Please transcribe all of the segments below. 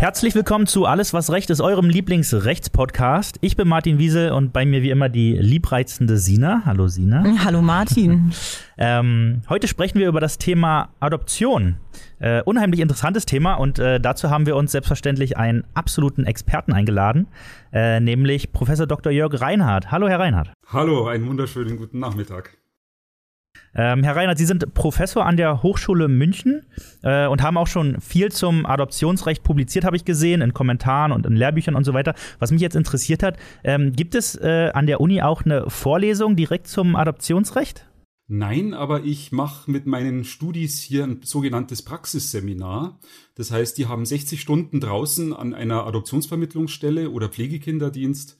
Herzlich willkommen zu Alles, was Recht ist, eurem Lieblingsrechtspodcast. Ich bin Martin Wiesel und bei mir wie immer die liebreizende Sina. Hallo Sina. Hallo Martin. ähm, heute sprechen wir über das Thema Adoption. Äh, unheimlich interessantes Thema und äh, dazu haben wir uns selbstverständlich einen absoluten Experten eingeladen, äh, nämlich Professor Dr. Jörg Reinhardt. Hallo Herr Reinhardt. Hallo, einen wunderschönen guten Nachmittag. Ähm, Herr Reinhardt, Sie sind Professor an der Hochschule München äh, und haben auch schon viel zum Adoptionsrecht publiziert, habe ich gesehen, in Kommentaren und in Lehrbüchern und so weiter. Was mich jetzt interessiert hat, ähm, gibt es äh, an der Uni auch eine Vorlesung direkt zum Adoptionsrecht? Nein, aber ich mache mit meinen Studis hier ein sogenanntes Praxisseminar. Das heißt, die haben 60 Stunden draußen an einer Adoptionsvermittlungsstelle oder Pflegekinderdienst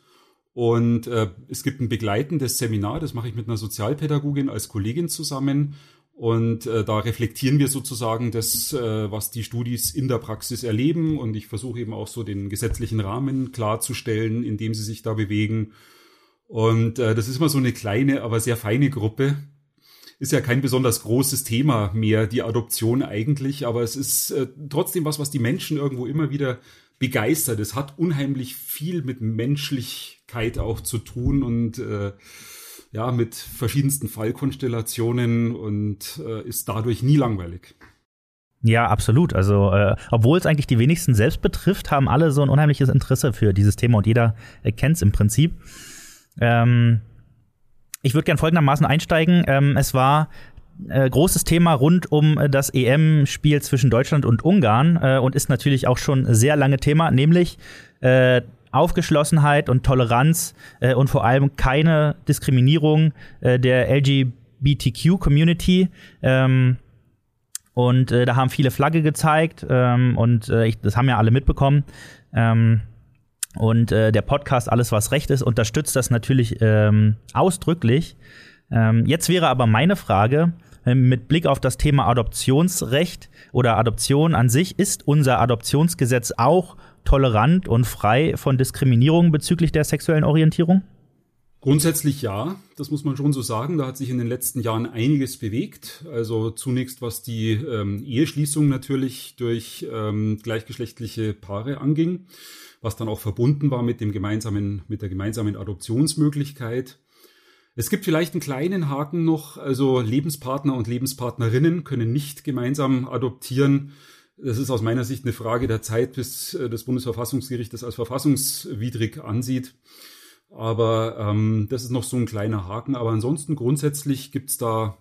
und äh, es gibt ein begleitendes Seminar, das mache ich mit einer Sozialpädagogin als Kollegin zusammen. Und äh, da reflektieren wir sozusagen das, äh, was die Studis in der Praxis erleben. Und ich versuche eben auch so den gesetzlichen Rahmen klarzustellen, in dem sie sich da bewegen. Und äh, das ist immer so eine kleine, aber sehr feine Gruppe. Ist ja kein besonders großes Thema mehr, die Adoption eigentlich, aber es ist äh, trotzdem was, was die Menschen irgendwo immer wieder begeistert. Es hat unheimlich viel mit Menschlichkeit auch zu tun und äh, ja, mit verschiedensten Fallkonstellationen und äh, ist dadurch nie langweilig. Ja, absolut. Also, äh, obwohl es eigentlich die wenigsten selbst betrifft, haben alle so ein unheimliches Interesse für dieses Thema und jeder kennt es im Prinzip. Ähm, ich würde gern folgendermaßen einsteigen. Ähm, es war äh, großes Thema rund um äh, das EM-Spiel zwischen Deutschland und Ungarn äh, und ist natürlich auch schon sehr lange Thema, nämlich äh, Aufgeschlossenheit und Toleranz äh, und vor allem keine Diskriminierung äh, der LGBTQ-Community. Ähm, und da haben viele Flagge gezeigt ähm, und ich, das haben ja alle mitbekommen. Ähm, und der Podcast Alles, was Recht ist, unterstützt das natürlich ähm, ausdrücklich. Ähm, jetzt wäre aber meine Frage, ähm, mit Blick auf das Thema Adoptionsrecht oder Adoption an sich, ist unser Adoptionsgesetz auch tolerant und frei von Diskriminierung bezüglich der sexuellen Orientierung? Grundsätzlich ja, das muss man schon so sagen. Da hat sich in den letzten Jahren einiges bewegt. Also zunächst was die ähm, Eheschließung natürlich durch ähm, gleichgeschlechtliche Paare anging, was dann auch verbunden war mit dem gemeinsamen, mit der gemeinsamen Adoptionsmöglichkeit. Es gibt vielleicht einen kleinen Haken noch, also Lebenspartner und Lebenspartnerinnen können nicht gemeinsam adoptieren. Das ist aus meiner Sicht eine Frage der Zeit, bis äh, das Bundesverfassungsgericht das als verfassungswidrig ansieht. Aber ähm, das ist noch so ein kleiner Haken. Aber ansonsten grundsätzlich gibt's da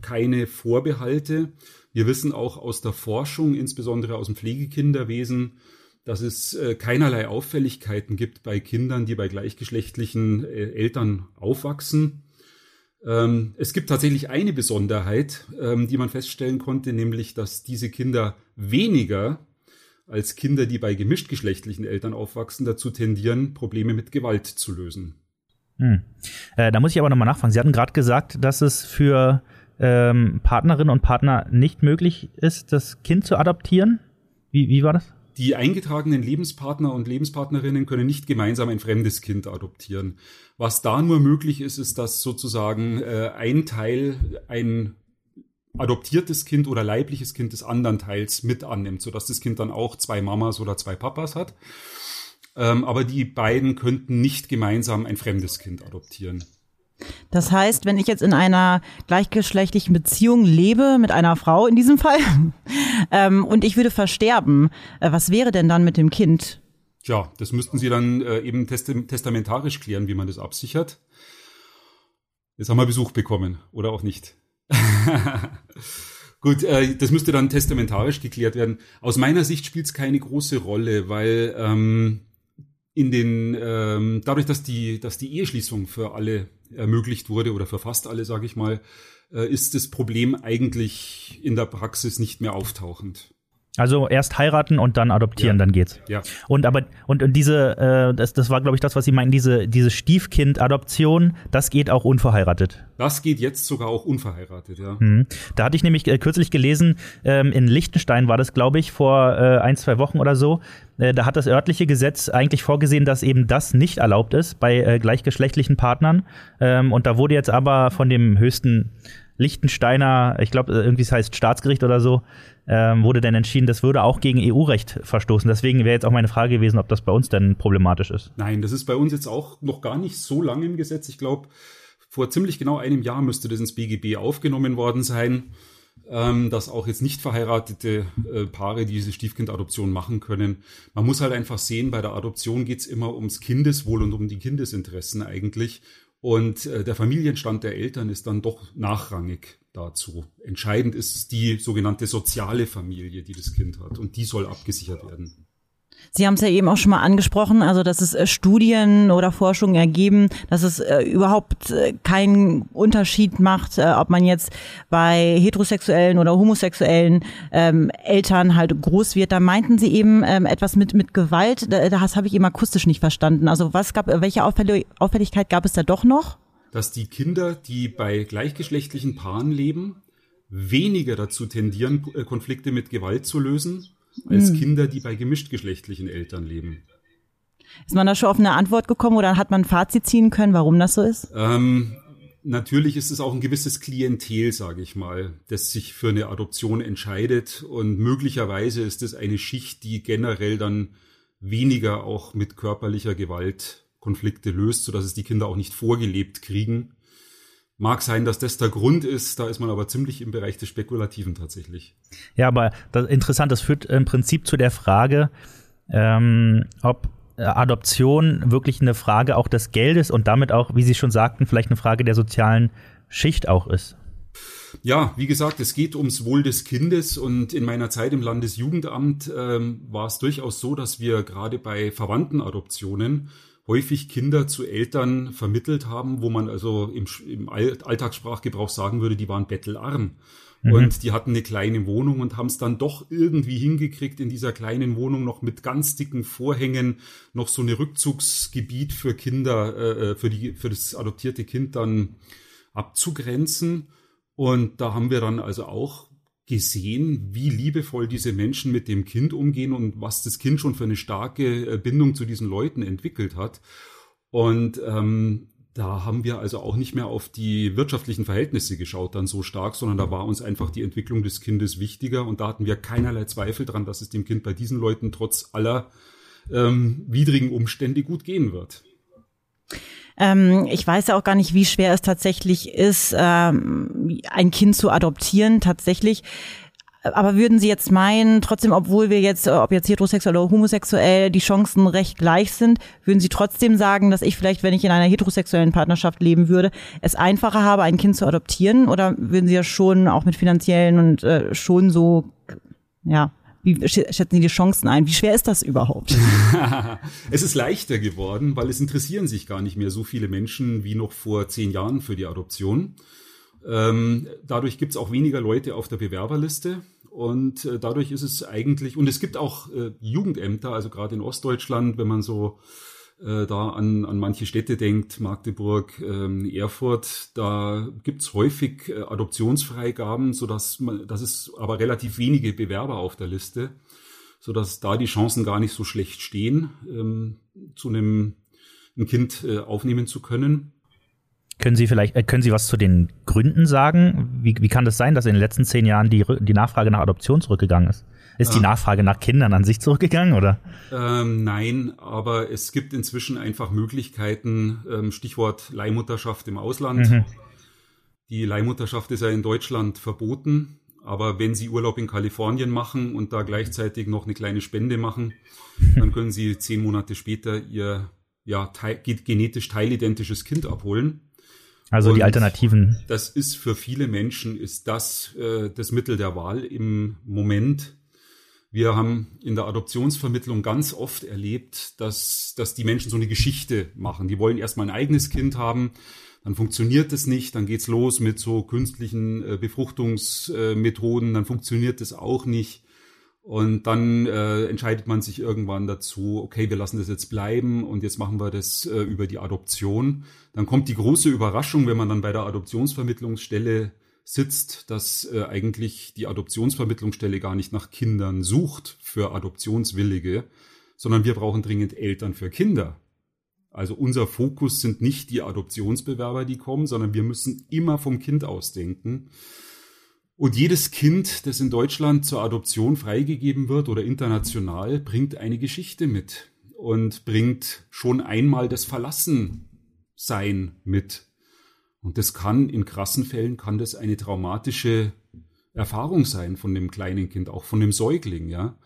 keine Vorbehalte. Wir wissen auch aus der Forschung, insbesondere aus dem Pflegekinderwesen, dass es äh, keinerlei Auffälligkeiten gibt bei Kindern, die bei gleichgeschlechtlichen äh, Eltern aufwachsen. Ähm, es gibt tatsächlich eine Besonderheit, ähm, die man feststellen konnte, nämlich, dass diese Kinder weniger als Kinder, die bei gemischtgeschlechtlichen Eltern aufwachsen, dazu tendieren, Probleme mit Gewalt zu lösen. Hm. Äh, da muss ich aber nochmal nachfragen. Sie hatten gerade gesagt, dass es für ähm, Partnerinnen und Partner nicht möglich ist, das Kind zu adoptieren. Wie, wie war das? Die eingetragenen Lebenspartner und Lebenspartnerinnen können nicht gemeinsam ein fremdes Kind adoptieren. Was da nur möglich ist, ist, dass sozusagen äh, ein Teil ein adoptiertes Kind oder leibliches Kind des anderen Teils mit annimmt, sodass das Kind dann auch zwei Mamas oder zwei Papas hat. Ähm, aber die beiden könnten nicht gemeinsam ein fremdes Kind adoptieren. Das heißt, wenn ich jetzt in einer gleichgeschlechtlichen Beziehung lebe, mit einer Frau in diesem Fall, ähm, und ich würde versterben, äh, was wäre denn dann mit dem Kind? Tja, das müssten Sie dann äh, eben test testamentarisch klären, wie man das absichert. Jetzt haben wir Besuch bekommen, oder auch nicht. Gut, äh, das müsste dann testamentarisch geklärt werden. Aus meiner Sicht spielt es keine große Rolle, weil ähm, in den ähm, dadurch, dass die, dass die Eheschließung für alle ermöglicht wurde oder für fast alle, sage ich mal, äh, ist das Problem eigentlich in der Praxis nicht mehr auftauchend. Also erst heiraten und dann adoptieren, ja. dann geht's. Ja. Und aber und, und diese, äh, das, das war glaube ich das, was Sie meinen, diese diese Stiefkind-Adoption, das geht auch unverheiratet. Das geht jetzt sogar auch unverheiratet, ja. Mhm. Da hatte ich nämlich äh, kürzlich gelesen, ähm, in Liechtenstein war das, glaube ich, vor äh, ein zwei Wochen oder so. Äh, da hat das örtliche Gesetz eigentlich vorgesehen, dass eben das nicht erlaubt ist bei äh, gleichgeschlechtlichen Partnern. Ähm, und da wurde jetzt aber von dem höchsten Liechtensteiner, ich glaube, äh, irgendwie es heißt Staatsgericht oder so, ähm, wurde dann entschieden, das würde auch gegen EU-Recht verstoßen. Deswegen wäre jetzt auch meine Frage gewesen, ob das bei uns denn problematisch ist. Nein, das ist bei uns jetzt auch noch gar nicht so lange im Gesetz. Ich glaube, vor ziemlich genau einem Jahr müsste das ins BGB aufgenommen worden sein, ähm, dass auch jetzt nicht verheiratete äh, Paare diese Stiefkindadoption machen können. Man muss halt einfach sehen, bei der Adoption geht es immer ums Kindeswohl und um die Kindesinteressen eigentlich. Und äh, der Familienstand der Eltern ist dann doch nachrangig dazu. Entscheidend ist die sogenannte soziale Familie, die das Kind hat. Und die soll abgesichert werden. Sie haben es ja eben auch schon mal angesprochen, also dass es äh, Studien oder Forschungen ergeben, dass es äh, überhaupt äh, keinen Unterschied macht, äh, ob man jetzt bei heterosexuellen oder homosexuellen ähm, Eltern halt groß wird. Da meinten Sie eben ähm, etwas mit mit Gewalt. Das habe ich eben akustisch nicht verstanden. Also was gab, welche Auffällig Auffälligkeit gab es da doch noch? Dass die Kinder, die bei gleichgeschlechtlichen Paaren leben, weniger dazu tendieren, äh, Konflikte mit Gewalt zu lösen als mhm. Kinder, die bei gemischtgeschlechtlichen Eltern leben. Ist man da schon auf eine Antwort gekommen oder hat man ein Fazit ziehen können, warum das so ist? Ähm, natürlich ist es auch ein gewisses Klientel, sage ich mal, das sich für eine Adoption entscheidet. Und möglicherweise ist es eine Schicht, die generell dann weniger auch mit körperlicher Gewalt Konflikte löst, sodass es die Kinder auch nicht vorgelebt kriegen. Mag sein, dass das der Grund ist, da ist man aber ziemlich im Bereich des Spekulativen tatsächlich. Ja, aber das, interessant, das führt im Prinzip zu der Frage, ähm, ob Adoption wirklich eine Frage auch des Geldes und damit auch, wie Sie schon sagten, vielleicht eine Frage der sozialen Schicht auch ist. Ja, wie gesagt, es geht ums Wohl des Kindes und in meiner Zeit im Landesjugendamt ähm, war es durchaus so, dass wir gerade bei Verwandtenadoptionen häufig Kinder zu Eltern vermittelt haben, wo man also im, im Alltagssprachgebrauch sagen würde, die waren bettelarm. Mhm. Und die hatten eine kleine Wohnung und haben es dann doch irgendwie hingekriegt, in dieser kleinen Wohnung noch mit ganz dicken Vorhängen noch so eine Rückzugsgebiet für Kinder, äh, äh für, die, für das adoptierte Kind dann abzugrenzen. Und da haben wir dann also auch gesehen, wie liebevoll diese Menschen mit dem Kind umgehen und was das Kind schon für eine starke äh, Bindung zu diesen Leuten entwickelt hat. Und ähm, da haben wir also auch nicht mehr auf die wirtschaftlichen Verhältnisse geschaut dann so stark, sondern da war uns einfach die Entwicklung des Kindes wichtiger und da hatten wir keinerlei Zweifel dran, dass es dem Kind bei diesen Leuten trotz aller ähm, widrigen Umstände gut gehen wird. Ähm, ich weiß ja auch gar nicht, wie schwer es tatsächlich ist, ähm, ein Kind zu adoptieren, tatsächlich. Aber würden Sie jetzt meinen, trotzdem, obwohl wir jetzt, ob jetzt heterosexuell oder homosexuell, die Chancen recht gleich sind, würden Sie trotzdem sagen, dass ich vielleicht, wenn ich in einer heterosexuellen Partnerschaft leben würde, es einfacher habe, ein Kind zu adoptieren? Oder würden Sie ja schon auch mit finanziellen und äh, schon so, ja, wie schätzen Sie die Chancen ein? Wie schwer ist das überhaupt? es ist leichter geworden, weil es interessieren sich gar nicht mehr so viele Menschen wie noch vor zehn Jahren für die Adoption. Ähm, dadurch gibt es auch weniger Leute auf der Bewerberliste. Und äh, dadurch ist es eigentlich, und es gibt auch äh, Jugendämter, also gerade in Ostdeutschland, wenn man so äh, da an, an manche Städte denkt, Magdeburg, ähm, Erfurt, da gibt's häufig äh, Adoptionsfreigaben, sodass man, das ist aber relativ wenige Bewerber auf der Liste, sodass da die Chancen gar nicht so schlecht stehen, ähm, zu einem ein Kind äh, aufnehmen zu können. Können Sie vielleicht, äh, können Sie was zu den Gründen sagen? Wie, wie kann das sein, dass in den letzten zehn Jahren die, die Nachfrage nach Adoption zurückgegangen ist? Ist die Nachfrage nach Kindern an sich zurückgegangen, oder? Ähm, nein, aber es gibt inzwischen einfach Möglichkeiten, ähm, Stichwort Leihmutterschaft im Ausland. Mhm. Die Leihmutterschaft ist ja in Deutschland verboten, aber wenn Sie Urlaub in Kalifornien machen und da gleichzeitig noch eine kleine Spende machen, dann können Sie zehn Monate später Ihr ja, te genetisch teilidentisches Kind abholen. Also und die Alternativen. Das ist für viele Menschen ist das äh, das Mittel der Wahl im Moment. Wir haben in der Adoptionsvermittlung ganz oft erlebt, dass, dass die Menschen so eine Geschichte machen. Die wollen erstmal ein eigenes Kind haben, dann funktioniert es nicht, dann geht's los mit so künstlichen äh, Befruchtungsmethoden, dann funktioniert es auch nicht. Und dann äh, entscheidet man sich irgendwann dazu, okay, wir lassen das jetzt bleiben und jetzt machen wir das äh, über die Adoption. Dann kommt die große Überraschung, wenn man dann bei der Adoptionsvermittlungsstelle sitzt, dass äh, eigentlich die Adoptionsvermittlungsstelle gar nicht nach Kindern sucht für Adoptionswillige, sondern wir brauchen dringend Eltern für Kinder. Also unser Fokus sind nicht die Adoptionsbewerber, die kommen, sondern wir müssen immer vom Kind ausdenken. Und jedes Kind, das in Deutschland zur Adoption freigegeben wird oder international, bringt eine Geschichte mit und bringt schon einmal das Verlassensein mit. Und das kann in krassen Fällen kann das eine traumatische Erfahrung sein von dem kleinen Kind, auch von dem Säugling, ja.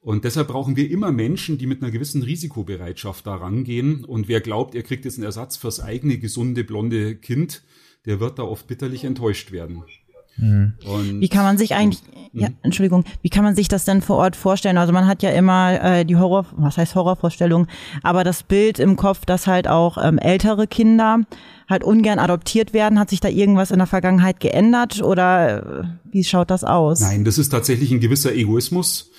Und deshalb brauchen wir immer Menschen, die mit einer gewissen Risikobereitschaft da rangehen. Und wer glaubt, er kriegt jetzt einen Ersatz fürs eigene gesunde blonde Kind, der wird da oft bitterlich enttäuscht werden. Mhm. wie kann man sich eigentlich, ja, mhm. Entschuldigung, wie kann man sich das denn vor Ort vorstellen? Also man hat ja immer äh, die Horror, was heißt Horrorvorstellung, aber das Bild im Kopf, dass halt auch ähm, ältere Kinder halt ungern adoptiert werden. Hat sich da irgendwas in der Vergangenheit geändert oder äh, wie schaut das aus? Nein, das ist tatsächlich ein gewisser Egoismus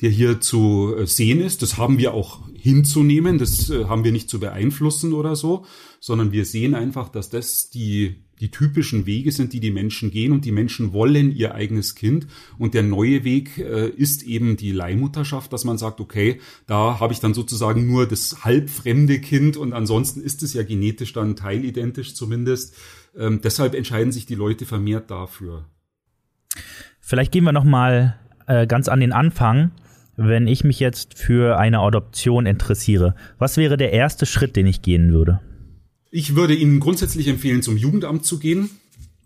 der hier zu äh, sehen ist. Das haben wir auch hinzunehmen, das äh, haben wir nicht zu beeinflussen oder so, sondern wir sehen einfach, dass das die die typischen Wege sind, die die Menschen gehen und die Menschen wollen ihr eigenes Kind. Und der neue Weg äh, ist eben die Leihmutterschaft, dass man sagt, okay, da habe ich dann sozusagen nur das halbfremde Kind und ansonsten ist es ja genetisch dann teilidentisch zumindest. Ähm, deshalb entscheiden sich die Leute vermehrt dafür. Vielleicht gehen wir noch mal äh, ganz an den Anfang. Wenn ich mich jetzt für eine Adoption interessiere, was wäre der erste Schritt, den ich gehen würde? Ich würde Ihnen grundsätzlich empfehlen, zum Jugendamt zu gehen.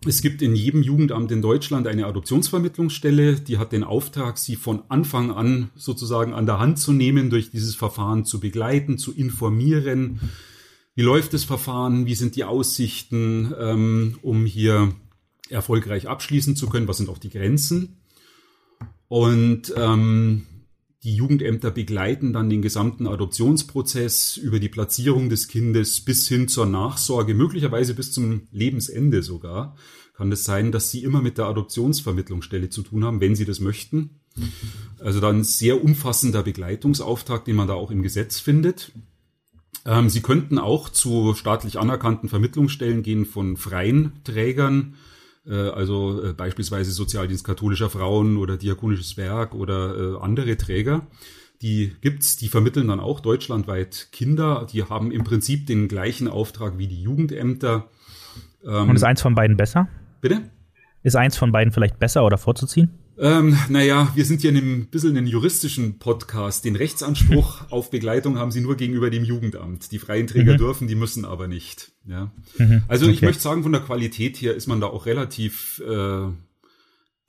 Es gibt in jedem Jugendamt in Deutschland eine Adoptionsvermittlungsstelle, die hat den Auftrag, Sie von Anfang an sozusagen an der Hand zu nehmen, durch dieses Verfahren zu begleiten, zu informieren. Wie läuft das Verfahren? Wie sind die Aussichten, ähm, um hier erfolgreich abschließen zu können? Was sind auch die Grenzen? Und ähm, die Jugendämter begleiten dann den gesamten Adoptionsprozess über die Platzierung des Kindes bis hin zur Nachsorge, möglicherweise bis zum Lebensende sogar. Kann es sein, dass sie immer mit der Adoptionsvermittlungsstelle zu tun haben, wenn sie das möchten. Also dann sehr umfassender Begleitungsauftrag, den man da auch im Gesetz findet. Ähm, sie könnten auch zu staatlich anerkannten Vermittlungsstellen gehen von freien Trägern, also äh, beispielsweise Sozialdienst katholischer Frauen oder Diakonisches Werk oder äh, andere Träger. Die gibt's, die vermitteln dann auch deutschlandweit Kinder. Die haben im Prinzip den gleichen Auftrag wie die Jugendämter. Ähm, Und ist eins von beiden besser? Bitte? Ist eins von beiden vielleicht besser oder vorzuziehen? Ähm, naja, wir sind hier in einem bisschen einen juristischen Podcast. Den Rechtsanspruch auf Begleitung haben sie nur gegenüber dem Jugendamt. Die freien Träger mhm. dürfen, die müssen aber nicht. Ja. Mhm. Also okay. ich möchte sagen, von der Qualität her ist man da auch relativ äh,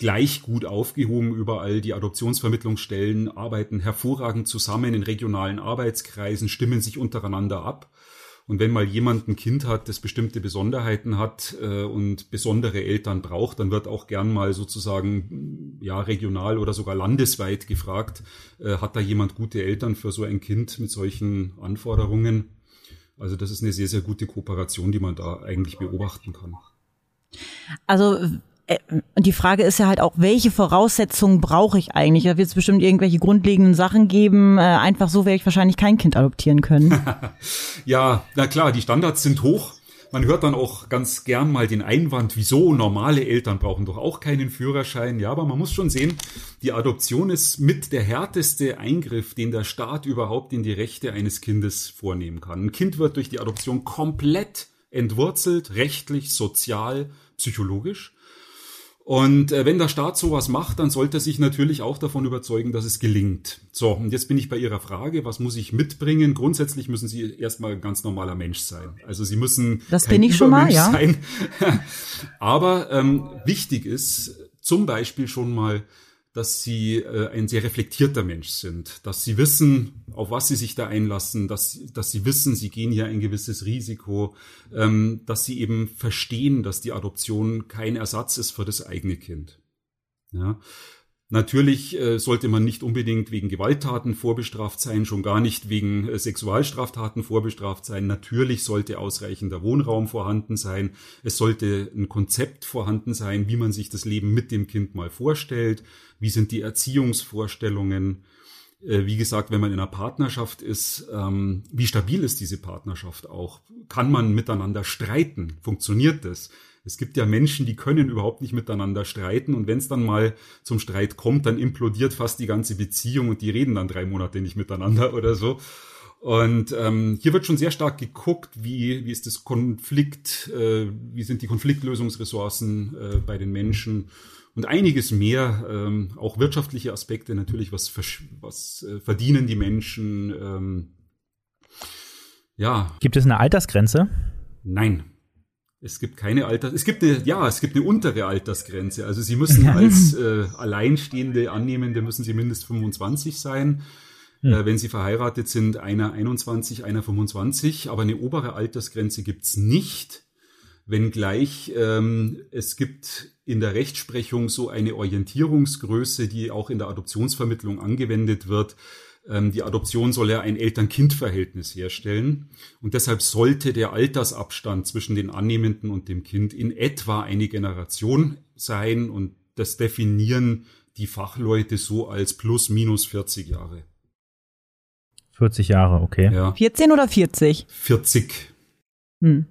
gleich gut aufgehoben überall. Die Adoptionsvermittlungsstellen arbeiten hervorragend zusammen in regionalen Arbeitskreisen, stimmen sich untereinander ab. Und wenn mal jemand ein Kind hat, das bestimmte Besonderheiten hat äh, und besondere Eltern braucht, dann wird auch gern mal sozusagen ja regional oder sogar landesweit gefragt, äh, hat da jemand gute Eltern für so ein Kind mit solchen Anforderungen? Also das ist eine sehr, sehr gute Kooperation, die man da eigentlich beobachten kann. Also und die Frage ist ja halt auch, welche Voraussetzungen brauche ich eigentlich? Da wird es bestimmt irgendwelche grundlegenden Sachen geben. Äh, einfach so werde ich wahrscheinlich kein Kind adoptieren können. ja, na klar, die Standards sind hoch. Man hört dann auch ganz gern mal den Einwand, wieso normale Eltern brauchen doch auch keinen Führerschein. Ja, aber man muss schon sehen, die Adoption ist mit der härteste Eingriff, den der Staat überhaupt in die Rechte eines Kindes vornehmen kann. Ein Kind wird durch die Adoption komplett entwurzelt, rechtlich, sozial, psychologisch. Und äh, wenn der Staat sowas macht, dann sollte er sich natürlich auch davon überzeugen, dass es gelingt. So, und jetzt bin ich bei Ihrer Frage, was muss ich mitbringen? Grundsätzlich müssen Sie erstmal ein ganz normaler Mensch sein. Also Sie müssen das kein bin ich schon mal, ja. sein. Aber ähm, wichtig ist zum Beispiel schon mal, dass sie äh, ein sehr reflektierter Mensch sind, dass sie wissen, auf was sie sich da einlassen, dass, dass sie wissen, sie gehen hier ein gewisses Risiko, ähm, dass sie eben verstehen, dass die Adoption kein Ersatz ist für das eigene Kind. Ja. Natürlich äh, sollte man nicht unbedingt wegen Gewalttaten vorbestraft sein, schon gar nicht wegen äh, Sexualstraftaten vorbestraft sein. Natürlich sollte ausreichender Wohnraum vorhanden sein. Es sollte ein Konzept vorhanden sein, wie man sich das Leben mit dem Kind mal vorstellt. Wie sind die Erziehungsvorstellungen? Äh, wie gesagt, wenn man in einer Partnerschaft ist, ähm, wie stabil ist diese Partnerschaft auch? Kann man miteinander streiten? Funktioniert das? Es gibt ja Menschen, die können überhaupt nicht miteinander streiten und wenn es dann mal zum Streit kommt, dann implodiert fast die ganze Beziehung und die reden dann drei Monate nicht miteinander oder so. Und ähm, hier wird schon sehr stark geguckt, wie, wie ist das Konflikt, äh, wie sind die Konfliktlösungsressourcen äh, bei den Menschen und einiges mehr, ähm, auch wirtschaftliche Aspekte natürlich, was, was äh, verdienen die Menschen. Ähm, ja. Gibt es eine Altersgrenze? Nein. Es gibt keine Alters, es gibt eine, ja, es gibt eine untere Altersgrenze. Also Sie müssen als äh, alleinstehende Annehmende müssen Sie mindestens 25 sein. Hm. Äh, wenn Sie verheiratet sind, einer 21, einer 25. Aber eine obere Altersgrenze gibt's nicht. Wenngleich ähm, es gibt in der Rechtsprechung so eine Orientierungsgröße, die auch in der Adoptionsvermittlung angewendet wird die Adoption soll ja ein Eltern-Kind-Verhältnis herstellen. Und deshalb sollte der Altersabstand zwischen den Annehmenden und dem Kind in etwa eine Generation sein. Und das definieren die Fachleute so als plus minus 40 Jahre. 40 Jahre, okay. Ja. 14 oder 40? 40. Hm.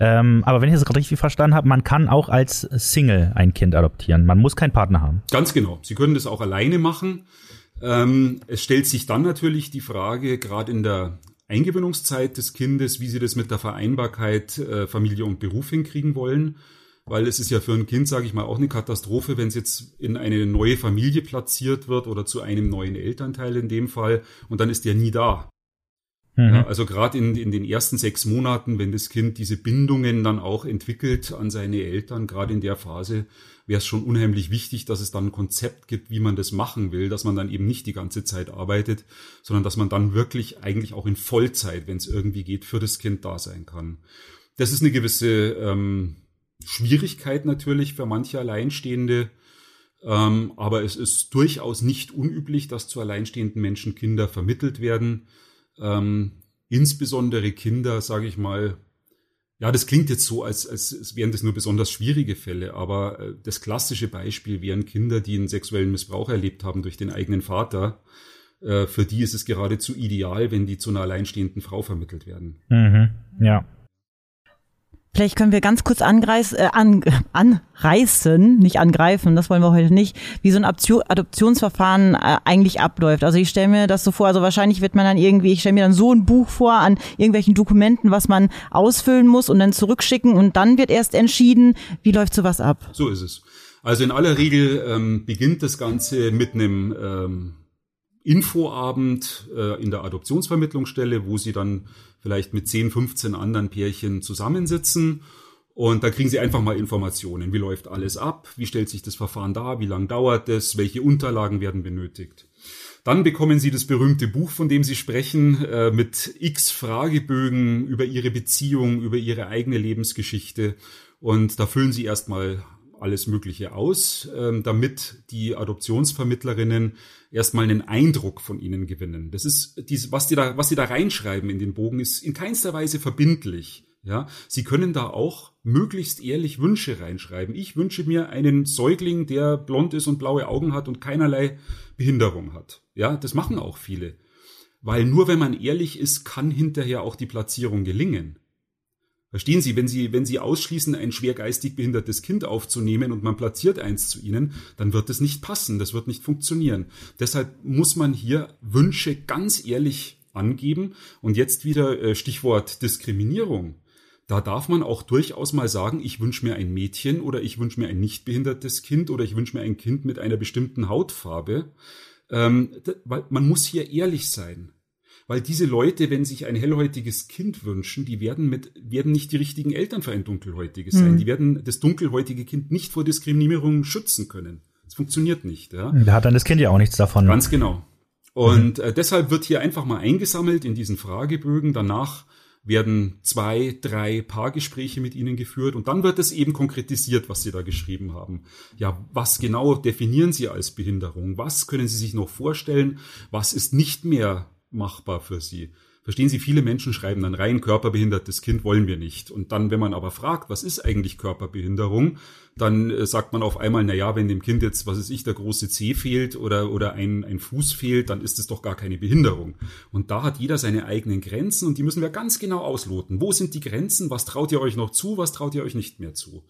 Ähm, aber wenn ich das gerade richtig verstanden habe, man kann auch als Single ein Kind adoptieren. Man muss keinen Partner haben. Ganz genau. Sie können das auch alleine machen. Ähm, es stellt sich dann natürlich die Frage, gerade in der Eingewöhnungszeit des Kindes, wie sie das mit der Vereinbarkeit äh, Familie und Beruf hinkriegen wollen. Weil es ist ja für ein Kind, sage ich mal, auch eine Katastrophe, wenn es jetzt in eine neue Familie platziert wird oder zu einem neuen Elternteil in dem Fall und dann ist der nie da. Mhm. Ja, also gerade in, in den ersten sechs Monaten, wenn das Kind diese Bindungen dann auch entwickelt an seine Eltern, gerade in der Phase, wäre es schon unheimlich wichtig, dass es dann ein Konzept gibt, wie man das machen will, dass man dann eben nicht die ganze Zeit arbeitet, sondern dass man dann wirklich eigentlich auch in Vollzeit, wenn es irgendwie geht, für das Kind da sein kann. Das ist eine gewisse ähm, Schwierigkeit natürlich für manche Alleinstehende, ähm, aber es ist durchaus nicht unüblich, dass zu alleinstehenden Menschen Kinder vermittelt werden ähm, insbesondere Kinder, sage ich mal, ja, das klingt jetzt so, als, als, wären das nur besonders schwierige Fälle, aber äh, das klassische Beispiel wären Kinder, die einen sexuellen Missbrauch erlebt haben durch den eigenen Vater. Äh, für die ist es geradezu ideal, wenn die zu einer alleinstehenden Frau vermittelt werden. Mhm, ja. Vielleicht können wir ganz kurz angreiß, äh, an, anreißen, nicht angreifen, das wollen wir heute nicht, wie so ein Adoptionsverfahren äh, eigentlich abläuft. Also ich stelle mir das so vor, also wahrscheinlich wird man dann irgendwie, ich stelle mir dann so ein Buch vor an irgendwelchen Dokumenten, was man ausfüllen muss und dann zurückschicken und dann wird erst entschieden, wie läuft sowas ab. So ist es. Also in aller Regel ähm, beginnt das Ganze mit einem ähm, Infoabend äh, in der Adoptionsvermittlungsstelle, wo sie dann vielleicht mit 10, 15 anderen Pärchen zusammensitzen. Und da kriegen Sie einfach mal Informationen. Wie läuft alles ab? Wie stellt sich das Verfahren dar? Wie lang dauert es? Welche Unterlagen werden benötigt? Dann bekommen Sie das berühmte Buch, von dem Sie sprechen, äh, mit x Fragebögen über Ihre Beziehung, über Ihre eigene Lebensgeschichte. Und da füllen Sie erstmal alles Mögliche aus, ähm, damit die Adoptionsvermittlerinnen erstmal einen Eindruck von ihnen gewinnen. Das ist dies, was die da, was sie da reinschreiben in den Bogen, ist in keinster Weise verbindlich. Ja, Sie können da auch möglichst ehrlich Wünsche reinschreiben. Ich wünsche mir einen Säugling, der blond ist und blaue Augen hat und keinerlei Behinderung hat. Ja, das machen auch viele. Weil nur wenn man ehrlich ist, kann hinterher auch die Platzierung gelingen. Verstehen Sie, wenn Sie, wenn Sie ausschließen, ein schwer geistig behindertes Kind aufzunehmen und man platziert eins zu Ihnen, dann wird es nicht passen, das wird nicht funktionieren. Deshalb muss man hier Wünsche ganz ehrlich angeben. Und jetzt wieder äh, Stichwort Diskriminierung. Da darf man auch durchaus mal sagen, ich wünsche mir ein Mädchen oder ich wünsche mir ein nicht behindertes Kind oder ich wünsche mir ein Kind mit einer bestimmten Hautfarbe. Ähm, man muss hier ehrlich sein weil diese Leute, wenn sich ein hellhäutiges Kind wünschen, die werden mit, werden nicht die richtigen Eltern für ein dunkelhäutiges sein. Mhm. Die werden das dunkelhäutige Kind nicht vor Diskriminierung schützen können. Das funktioniert nicht. Ja. Da hat dann das Kind ja auch nichts davon. Ganz genau. Und mhm. äh, deshalb wird hier einfach mal eingesammelt in diesen Fragebögen. Danach werden zwei, drei Paargespräche mit ihnen geführt und dann wird es eben konkretisiert, was sie da geschrieben haben. Ja, was genau definieren sie als Behinderung? Was können sie sich noch vorstellen? Was ist nicht mehr machbar für sie? Verstehen Sie, viele Menschen schreiben dann rein, körperbehindertes Kind wollen wir nicht. Und dann, wenn man aber fragt, was ist eigentlich Körperbehinderung, dann äh, sagt man auf einmal, na ja, wenn dem Kind jetzt, was ist ich, der große Zeh fehlt oder, oder ein, ein Fuß fehlt, dann ist es doch gar keine Behinderung. Und da hat jeder seine eigenen Grenzen und die müssen wir ganz genau ausloten. Wo sind die Grenzen? Was traut ihr euch noch zu? Was traut ihr euch nicht mehr zu?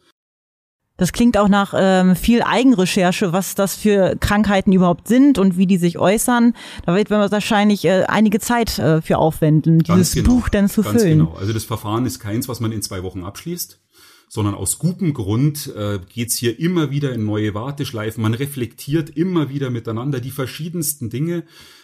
Das klingt auch nach ähm, viel Eigenrecherche, was das für Krankheiten überhaupt sind und wie die sich äußern. Da wird man wahrscheinlich äh, einige Zeit äh, für aufwenden, dieses genau, Buch dann zu ganz füllen. Genau. Also das Verfahren ist keins, was man in zwei Wochen abschließt, sondern aus gutem Grund äh, geht's hier immer wieder in neue Warteschleifen. Man reflektiert immer wieder miteinander die verschiedensten Dinge.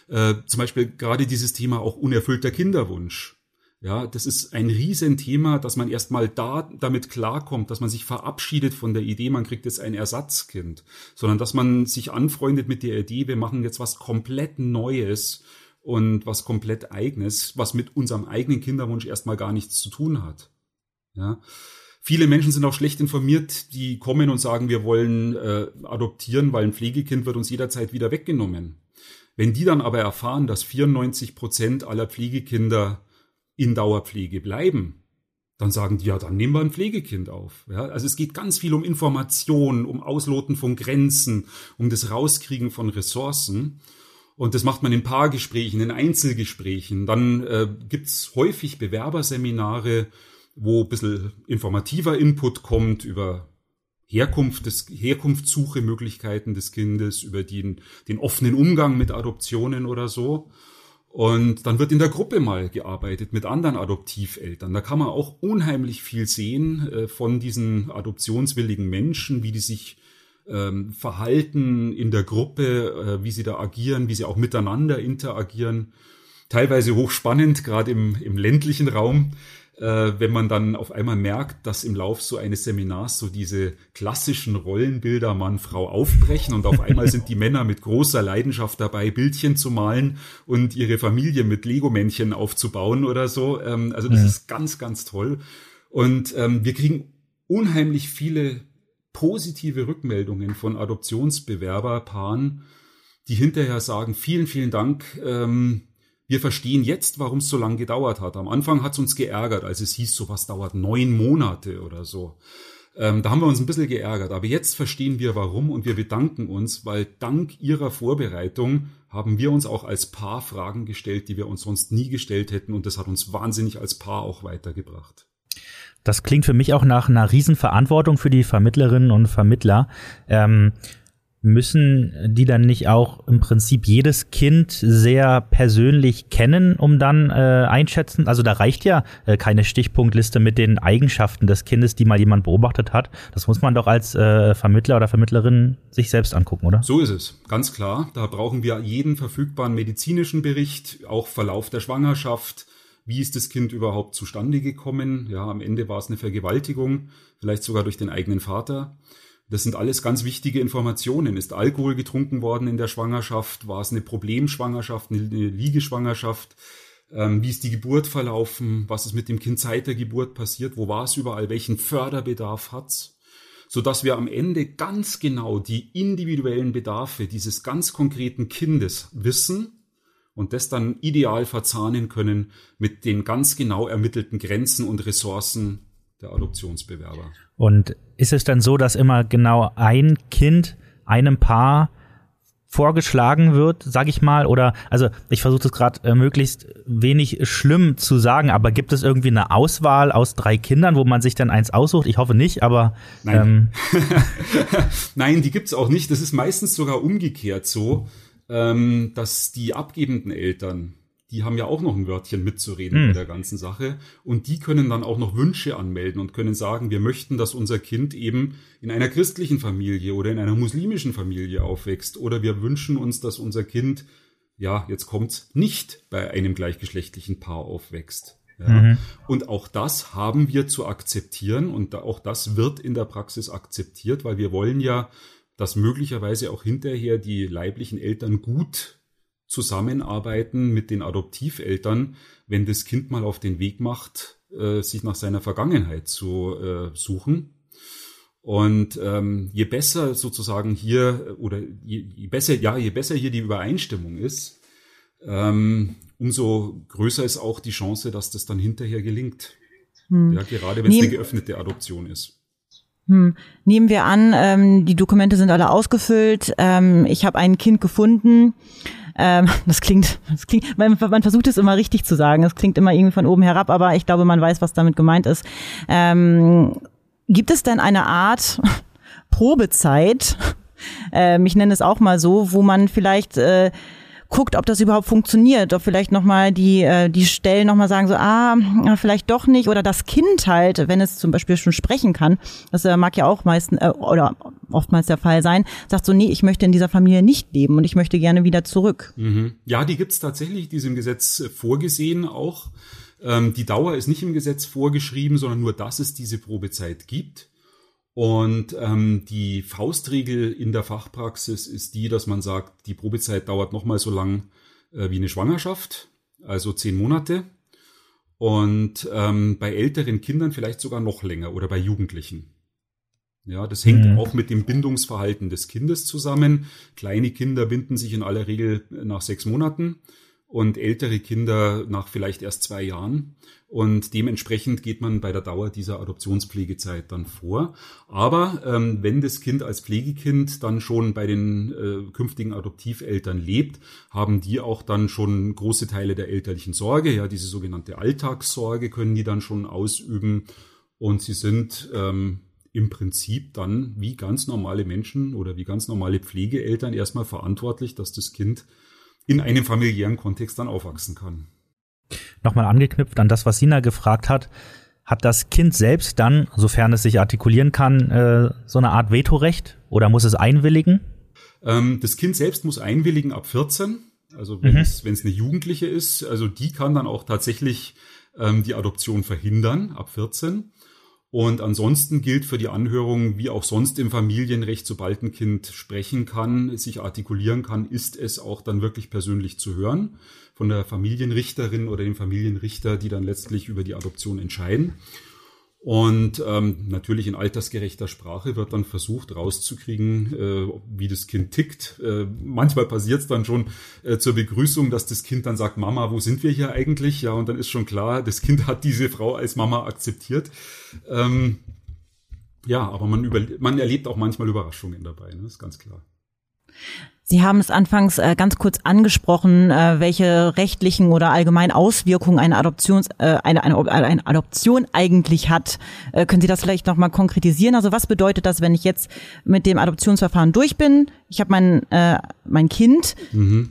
Äh, zum Beispiel gerade dieses Thema auch unerfüllter Kinderwunsch ja, das ist ein Riesenthema, dass man erstmal da damit klarkommt, dass man sich verabschiedet von der Idee, man kriegt jetzt ein Ersatzkind, sondern dass man sich anfreundet mit der Idee, wir machen jetzt was komplett Neues und was komplett Eigenes, was mit unserem eigenen Kinderwunsch erstmal gar nichts zu tun hat. Ja. Viele Menschen sind auch schlecht informiert, die kommen und sagen, wir wollen äh, adoptieren, weil ein Pflegekind wird uns jederzeit wieder weggenommen. Wenn die dann aber erfahren, dass 94 Prozent aller Pflegekinder in Dauerpflege bleiben, dann sagen die, ja, dann nehmen wir ein Pflegekind auf. Ja, also es geht ganz viel um Informationen, um Ausloten von Grenzen, um das Rauskriegen von Ressourcen. Und das macht man in Paargesprächen, in Einzelgesprächen. Dann äh, gibt's häufig Bewerberseminare, wo ein bisschen informativer Input kommt über Herkunft des, Herkunftssuche Möglichkeiten des Kindes, über den, den offenen Umgang mit Adoptionen oder so. Und dann wird in der Gruppe mal gearbeitet mit anderen Adoptiveltern. Da kann man auch unheimlich viel sehen äh, von diesen adoptionswilligen Menschen, wie die sich ähm, verhalten in der Gruppe, äh, wie sie da agieren, wie sie auch miteinander interagieren. Teilweise hochspannend, gerade im, im ländlichen Raum wenn man dann auf einmal merkt, dass im Lauf so eines Seminars so diese klassischen Rollenbilder Mann-Frau aufbrechen und auf einmal sind die Männer mit großer Leidenschaft dabei, Bildchen zu malen und ihre Familie mit Lego-Männchen aufzubauen oder so. Ähm, also das ja. ist ganz, ganz toll. Und ähm, wir kriegen unheimlich viele positive Rückmeldungen von Adoptionsbewerberpaaren, die hinterher sagen, vielen, vielen Dank. Ähm, wir verstehen jetzt, warum es so lange gedauert hat. Am Anfang hat es uns geärgert, als es hieß, sowas dauert neun Monate oder so. Ähm, da haben wir uns ein bisschen geärgert. Aber jetzt verstehen wir warum und wir bedanken uns, weil dank Ihrer Vorbereitung haben wir uns auch als Paar Fragen gestellt, die wir uns sonst nie gestellt hätten. Und das hat uns wahnsinnig als Paar auch weitergebracht. Das klingt für mich auch nach einer Riesenverantwortung für die Vermittlerinnen und Vermittler. Ähm, müssen die dann nicht auch im Prinzip jedes Kind sehr persönlich kennen, um dann äh, einschätzen? Also da reicht ja äh, keine Stichpunktliste mit den Eigenschaften des Kindes, die mal jemand beobachtet hat. Das muss man doch als äh, Vermittler oder Vermittlerin sich selbst angucken, oder? So ist es, ganz klar. Da brauchen wir jeden verfügbaren medizinischen Bericht, auch Verlauf der Schwangerschaft. Wie ist das Kind überhaupt zustande gekommen? Ja, am Ende war es eine Vergewaltigung, vielleicht sogar durch den eigenen Vater. Das sind alles ganz wichtige Informationen. Ist Alkohol getrunken worden in der Schwangerschaft? War es eine Problemschwangerschaft, eine Liegeschwangerschaft? Ähm, wie ist die Geburt verlaufen? Was ist mit dem Kind seit der Geburt passiert? Wo war es überall? Welchen Förderbedarf hat's? Sodass wir am Ende ganz genau die individuellen Bedarfe dieses ganz konkreten Kindes wissen und das dann ideal verzahnen können mit den ganz genau ermittelten Grenzen und Ressourcen der Adoptionsbewerber. Und ist es dann so, dass immer genau ein Kind einem Paar vorgeschlagen wird, sag ich mal, oder also ich versuche das gerade äh, möglichst wenig schlimm zu sagen, aber gibt es irgendwie eine Auswahl aus drei Kindern, wo man sich dann eins aussucht? Ich hoffe nicht, aber nein, ähm. nein die gibt's auch nicht. Das ist meistens sogar umgekehrt so, ähm, dass die abgebenden Eltern die haben ja auch noch ein Wörtchen mitzureden mhm. in der ganzen Sache. Und die können dann auch noch Wünsche anmelden und können sagen, wir möchten, dass unser Kind eben in einer christlichen Familie oder in einer muslimischen Familie aufwächst. Oder wir wünschen uns, dass unser Kind, ja, jetzt kommt's, nicht bei einem gleichgeschlechtlichen Paar aufwächst. Ja. Mhm. Und auch das haben wir zu akzeptieren und auch das wird in der Praxis akzeptiert, weil wir wollen ja, dass möglicherweise auch hinterher die leiblichen Eltern gut zusammenarbeiten mit den Adoptiveltern, wenn das Kind mal auf den Weg macht, äh, sich nach seiner Vergangenheit zu äh, suchen. Und ähm, je besser sozusagen hier oder je, je besser, ja, je besser hier die Übereinstimmung ist, ähm, umso größer ist auch die Chance, dass das dann hinterher gelingt. Hm. Ja, gerade wenn es eine geöffnete Adoption ist. Hm. Nehmen wir an, ähm, die Dokumente sind alle ausgefüllt. Ähm, ich habe ein Kind gefunden. Ähm, das klingt, das klingt, man, man versucht es immer richtig zu sagen. Es klingt immer irgendwie von oben herab, aber ich glaube, man weiß, was damit gemeint ist. Ähm, gibt es denn eine Art Probezeit? Ähm, ich nenne es auch mal so, wo man vielleicht äh, guckt, ob das überhaupt funktioniert, ob vielleicht nochmal die, äh, die Stellen nochmal sagen, so, ah, vielleicht doch nicht, oder das Kind halt, wenn es zum Beispiel schon sprechen kann, das äh, mag ja auch meistens äh, oder oftmals der Fall sein, sagt so, nee, ich möchte in dieser Familie nicht leben und ich möchte gerne wieder zurück. Mhm. Ja, die gibt's tatsächlich, die ist im Gesetz vorgesehen auch. Ähm, die Dauer ist nicht im Gesetz vorgeschrieben, sondern nur, dass es diese Probezeit gibt. Und ähm, die Faustregel in der Fachpraxis ist die, dass man sagt, die Probezeit dauert nochmal so lang äh, wie eine Schwangerschaft, also zehn Monate. Und ähm, bei älteren Kindern vielleicht sogar noch länger oder bei Jugendlichen. Ja, das hängt mhm. auch mit dem Bindungsverhalten des Kindes zusammen. Kleine Kinder binden sich in aller Regel nach sechs Monaten und ältere Kinder nach vielleicht erst zwei Jahren. Und dementsprechend geht man bei der Dauer dieser Adoptionspflegezeit dann vor. Aber ähm, wenn das Kind als Pflegekind dann schon bei den äh, künftigen Adoptiveltern lebt, haben die auch dann schon große Teile der elterlichen Sorge, ja, diese sogenannte Alltagssorge können die dann schon ausüben. Und sie sind ähm, im Prinzip dann wie ganz normale Menschen oder wie ganz normale Pflegeeltern erstmal verantwortlich, dass das Kind in einem familiären Kontext dann aufwachsen kann. Nochmal angeknüpft an das, was Sina gefragt hat, hat das Kind selbst dann, sofern es sich artikulieren kann, äh, so eine Art Vetorecht oder muss es einwilligen? Ähm, das Kind selbst muss einwilligen ab 14, also wenn, mhm. es, wenn es eine Jugendliche ist, also die kann dann auch tatsächlich ähm, die Adoption verhindern ab 14. Und ansonsten gilt für die Anhörung, wie auch sonst im Familienrecht, sobald ein Kind sprechen kann, sich artikulieren kann, ist es auch dann wirklich persönlich zu hören von der Familienrichterin oder dem Familienrichter, die dann letztlich über die Adoption entscheiden. Und ähm, natürlich in altersgerechter Sprache wird dann versucht rauszukriegen, äh, wie das Kind tickt. Äh, manchmal passiert es dann schon äh, zur Begrüßung, dass das Kind dann sagt, Mama, wo sind wir hier eigentlich? Ja, und dann ist schon klar, das Kind hat diese Frau als Mama akzeptiert. Ähm, ja, aber man, über, man erlebt auch manchmal Überraschungen dabei, ne? ist ganz klar. Sie haben es anfangs äh, ganz kurz angesprochen, äh, welche rechtlichen oder allgemeinen Auswirkungen eine Adoptions äh, eine, eine, eine Adoption eigentlich hat. Äh, können Sie das vielleicht noch mal konkretisieren? Also was bedeutet das, wenn ich jetzt mit dem Adoptionsverfahren durch bin? Ich habe mein äh, mein Kind. Mhm.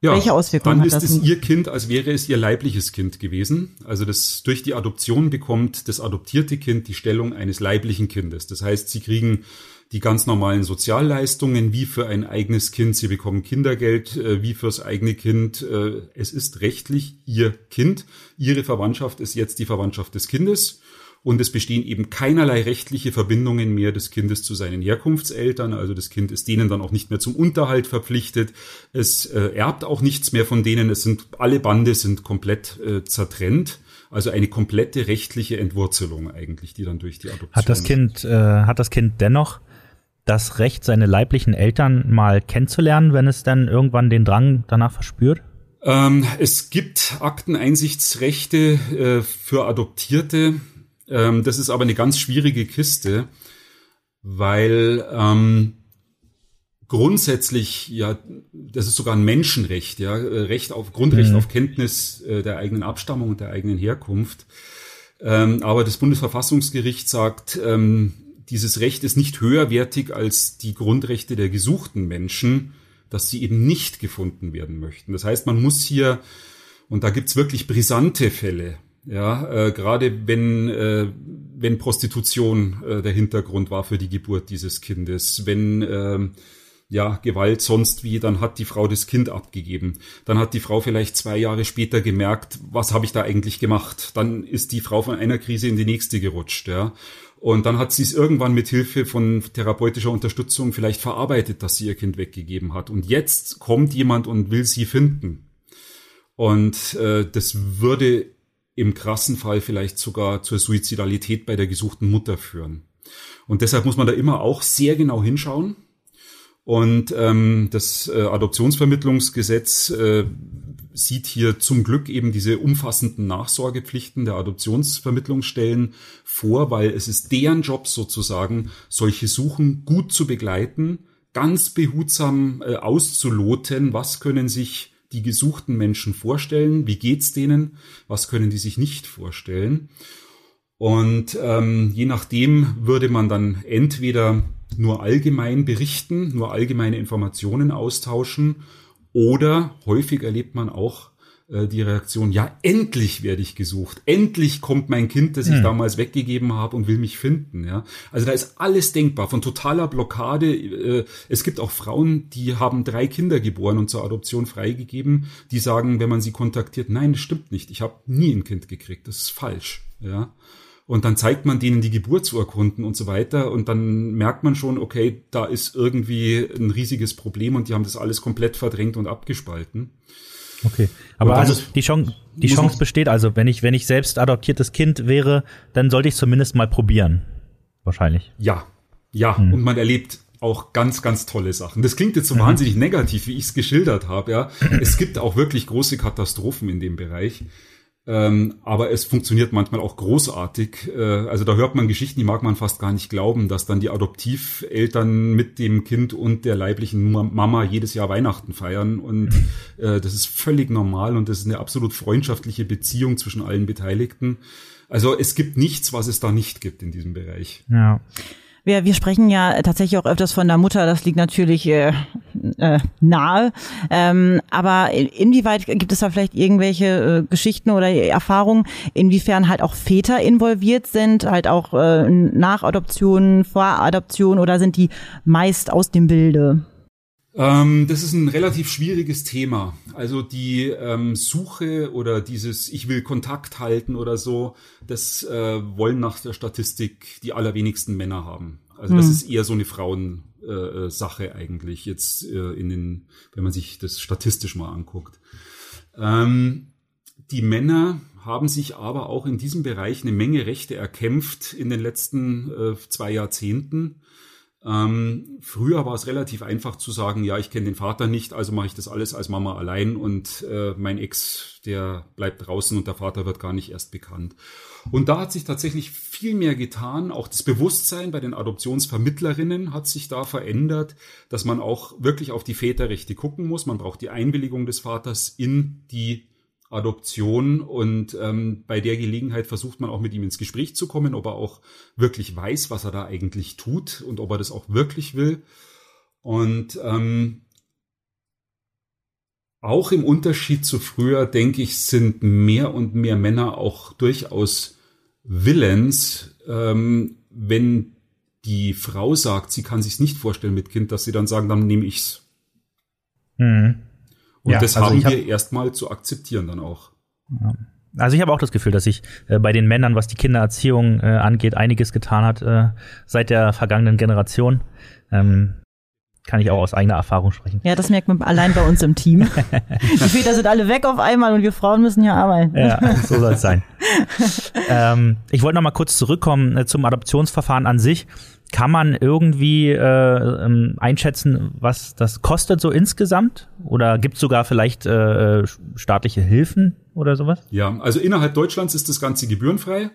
Ja, Welche Auswirkungen dann hat das? ist es ihr Kind, als wäre es ihr leibliches Kind gewesen. Also das durch die Adoption bekommt das adoptierte Kind die Stellung eines leiblichen Kindes. Das heißt, sie kriegen die ganz normalen Sozialleistungen, wie für ein eigenes Kind. Sie bekommen Kindergeld, äh, wie fürs eigene Kind. Äh, es ist rechtlich ihr Kind. Ihre Verwandtschaft ist jetzt die Verwandtschaft des Kindes. Und es bestehen eben keinerlei rechtliche Verbindungen mehr des Kindes zu seinen Herkunftseltern. Also das Kind ist denen dann auch nicht mehr zum Unterhalt verpflichtet. Es äh, erbt auch nichts mehr von denen. Es sind alle Bande sind komplett zertrennt. Also eine komplette rechtliche Entwurzelung eigentlich, die dann durch die Adoption. Hat das Kind, äh, hat das Kind dennoch das Recht, seine leiblichen Eltern mal kennenzulernen, wenn es dann irgendwann den Drang danach verspürt? Ähm, es gibt Akteneinsichtsrechte äh, für Adoptierte. Ähm, das ist aber eine ganz schwierige Kiste, weil ähm, grundsätzlich, ja, das ist sogar ein Menschenrecht, ja, Recht auf, Grundrecht mhm. auf Kenntnis äh, der eigenen Abstammung und der eigenen Herkunft. Ähm, aber das Bundesverfassungsgericht sagt, ähm, dieses Recht ist nicht höherwertig als die Grundrechte der gesuchten Menschen, dass sie eben nicht gefunden werden möchten. Das heißt, man muss hier, und da gibt's wirklich brisante Fälle, ja, äh, gerade wenn, äh, wenn Prostitution äh, der Hintergrund war für die Geburt dieses Kindes, wenn äh, ja, Gewalt sonst wie, dann hat die Frau das Kind abgegeben. Dann hat die Frau vielleicht zwei Jahre später gemerkt, was habe ich da eigentlich gemacht? Dann ist die Frau von einer Krise in die nächste gerutscht, ja. Und dann hat sie es irgendwann mit Hilfe von therapeutischer Unterstützung vielleicht verarbeitet, dass sie ihr Kind weggegeben hat. Und jetzt kommt jemand und will sie finden. Und äh, das würde im krassen Fall vielleicht sogar zur Suizidalität bei der gesuchten Mutter führen. Und deshalb muss man da immer auch sehr genau hinschauen. Und ähm, das äh, Adoptionsvermittlungsgesetz äh, sieht hier zum Glück eben diese umfassenden Nachsorgepflichten der Adoptionsvermittlungsstellen vor, weil es ist deren Job sozusagen, solche Suchen gut zu begleiten, ganz behutsam äh, auszuloten, was können sich die gesuchten Menschen vorstellen, wie geht's denen, was können die sich nicht vorstellen. Und ähm, je nachdem würde man dann entweder nur allgemein berichten, nur allgemeine Informationen austauschen oder häufig erlebt man auch äh, die Reaktion, ja, endlich werde ich gesucht. Endlich kommt mein Kind, das ich hm. damals weggegeben habe und will mich finden. Ja, also da ist alles denkbar, von totaler Blockade. Äh, es gibt auch Frauen, die haben drei Kinder geboren und zur Adoption freigegeben. Die sagen, wenn man sie kontaktiert, nein, das stimmt nicht. Ich habe nie ein Kind gekriegt. Das ist falsch. Ja. Und dann zeigt man denen die Geburtsurkunden und so weiter. Und dann merkt man schon, okay, da ist irgendwie ein riesiges Problem und die haben das alles komplett verdrängt und abgespalten. Okay, aber also die Chance, die Chance besteht also, wenn ich, wenn ich selbst adoptiertes Kind wäre, dann sollte ich zumindest mal probieren. Wahrscheinlich. Ja, ja, hm. und man erlebt auch ganz, ganz tolle Sachen. Das klingt jetzt so mhm. wahnsinnig negativ, wie ich es geschildert habe. Ja, es gibt auch wirklich große Katastrophen in dem Bereich. Ähm, aber es funktioniert manchmal auch großartig. Äh, also da hört man Geschichten, die mag man fast gar nicht glauben, dass dann die Adoptiveltern mit dem Kind und der leiblichen Mama jedes Jahr Weihnachten feiern. Und äh, das ist völlig normal und das ist eine absolut freundschaftliche Beziehung zwischen allen Beteiligten. Also es gibt nichts, was es da nicht gibt in diesem Bereich. Ja. Wir, wir sprechen ja tatsächlich auch öfters von der Mutter, das liegt natürlich äh, äh, nahe. Ähm, aber inwieweit gibt es da vielleicht irgendwelche äh, Geschichten oder Erfahrungen, inwiefern halt auch Väter involviert sind, halt auch äh, nach Adoption, vor Adoption oder sind die meist aus dem Bilde? Ähm, das ist ein relativ schwieriges Thema. Also die ähm, Suche oder dieses Ich will Kontakt halten oder so, das äh, wollen nach der Statistik die allerwenigsten Männer haben. Also das hm. ist eher so eine Frauensache äh, eigentlich jetzt äh, in den, wenn man sich das statistisch mal anguckt. Ähm, die Männer haben sich aber auch in diesem Bereich eine Menge Rechte erkämpft in den letzten äh, zwei Jahrzehnten. Ähm, früher war es relativ einfach zu sagen, ja, ich kenne den Vater nicht, also mache ich das alles als Mama allein und äh, mein Ex, der bleibt draußen und der Vater wird gar nicht erst bekannt. Und da hat sich tatsächlich viel mehr getan. Auch das Bewusstsein bei den Adoptionsvermittlerinnen hat sich da verändert, dass man auch wirklich auf die Väterrechte gucken muss. Man braucht die Einwilligung des Vaters in die Adoption und ähm, bei der Gelegenheit versucht man auch mit ihm ins Gespräch zu kommen, ob er auch wirklich weiß, was er da eigentlich tut und ob er das auch wirklich will. Und ähm, auch im Unterschied zu früher, denke ich, sind mehr und mehr Männer auch durchaus willens, ähm, wenn die Frau sagt, sie kann sich nicht vorstellen mit Kind, dass sie dann sagen, dann nehme ich's. Mhm. Und ja, das also haben hab, wir erstmal zu akzeptieren dann auch. Ja. Also ich habe auch das Gefühl, dass sich äh, bei den Männern, was die Kindererziehung äh, angeht, einiges getan hat äh, seit der vergangenen Generation. Ähm, kann ich auch aus eigener Erfahrung sprechen. Ja, das merkt man allein bei uns im Team. die Väter sind alle weg auf einmal und wir Frauen müssen hier arbeiten. Ja, so soll es sein. ähm, ich wollte noch mal kurz zurückkommen äh, zum Adoptionsverfahren an sich. Kann man irgendwie äh, ähm, einschätzen, was das kostet so insgesamt? Oder gibt es sogar vielleicht äh, staatliche Hilfen oder sowas? Ja, also innerhalb Deutschlands ist das Ganze gebührenfrei.